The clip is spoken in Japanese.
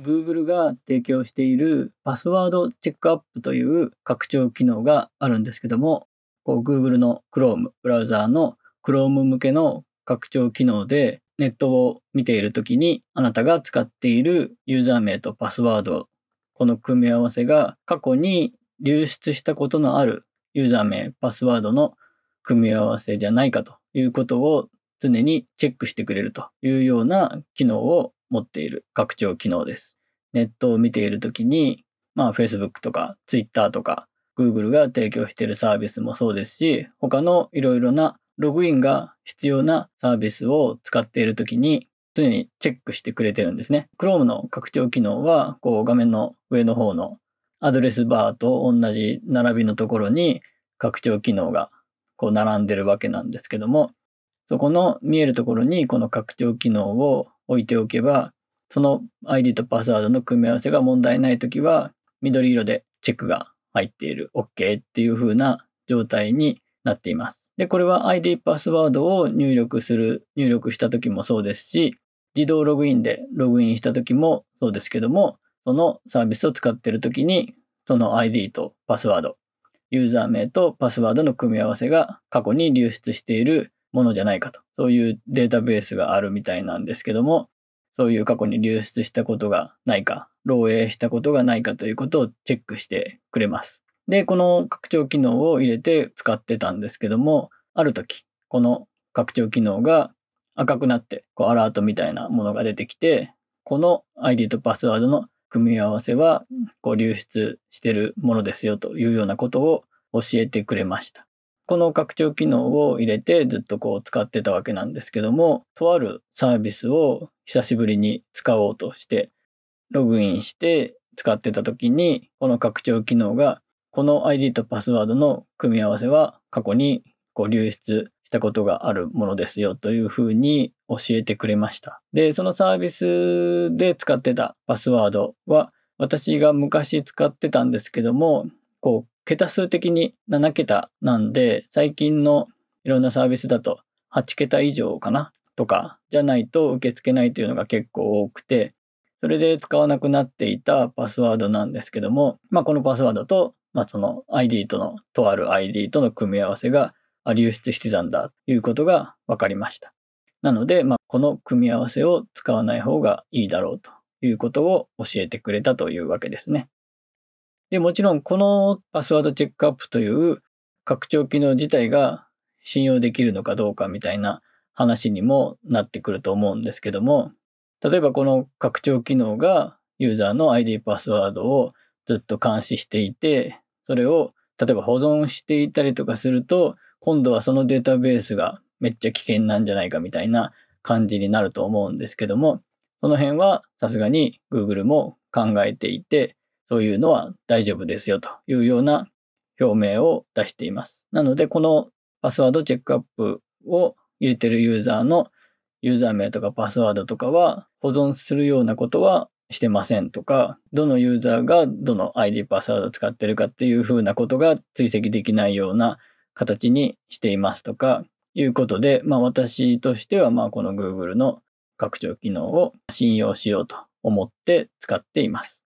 Google が提供しているパスワードチェックアップという拡張機能があるんですけども、Google の Chrome ブラウザーの Chrome 向けの拡張機能でネットを見ているときにあなたが使っているユーザー名とパスワード、この組み合わせが過去に流出したことのあるユーザー名、パスワードの組み合わせじゃないかということを常にチェックしてくれるというような機能を持っている拡張機能です。ネットを見ているときに、まあ Facebook とか Twitter とか Google が提供しているサービスもそうですし、他のいろいろなログインが必要なサービスを使っているときに常にチェックしてくれてるんですね。Chrome の拡張機能は、こう画面の上の方のアドレスバーと同じ並びのところに拡張機能がこう並んでるわけなんですけども、そこの見えるところにこの拡張機能を置いておけば、その ID とパスワードの組み合わせが問題ないときは、緑色でチェックが入っている OK っていう風な状態になっています。で、これは ID パスワードを入力する、入力したときもそうですし、自動ログインでログインしたときもそうですけども、そのサービスを使っているときに、その ID とパスワード、ユーザー名とパスワードの組み合わせが過去に流出しているものじゃないかと。そういうデータベースがあるみたいなんですけども、そういう過去に流出したことがないか、漏洩したことがないかということをチェックしてくれます。で、この拡張機能を入れて使ってたんですけども、ある時、この拡張機能が赤くなって、こうアラートみたいなものが出てきて、この ID とパスワードの組み合わせはこう流出してるものですよというようなことを教えてくれました。この拡張機能を入れてずっとこう使ってたわけなんですけども、とあるサービスを久しぶりに使おうとして、ログインして使ってた時に、この拡張機能が、この ID とパスワードの組み合わせは過去にこう流出したことがあるものですよというふうに教えてくれました。で、そのサービスで使ってたパスワードは、私が昔使ってたんですけども、こう桁数的に7桁なんで、最近のいろんなサービスだと8桁以上かなとかじゃないと受け付けないというのが結構多くて、それで使わなくなっていたパスワードなんですけども、まあ、このパスワードと、まあ、その ID との、とある ID との組み合わせが流出してたんだということが分かりました。なので、まあ、この組み合わせを使わない方がいいだろうということを教えてくれたというわけですね。で、もちろんこのパスワードチェックアップという拡張機能自体が信用できるのかどうかみたいな話にもなってくると思うんですけども、例えばこの拡張機能がユーザーの ID パスワードをずっと監視していて、それを例えば保存していたりとかすると、今度はそのデータベースがめっちゃ危険なんじゃないかみたいな感じになると思うんですけども、その辺はさすがに Google も考えていて、そういうのは大丈夫ですよというような表明を出しています。なので、このパスワードチェックアップを入れているユーザーのユーザー名とかパスワードとかは保存するようなことはしてませんとか、どのユーザーがどの ID パスワードを使ってるかっていうふうなことが追跡できないような形にしていますとかいうことで、まあ私としてはまあこの Google の拡張機能を信用しようと思って使っています。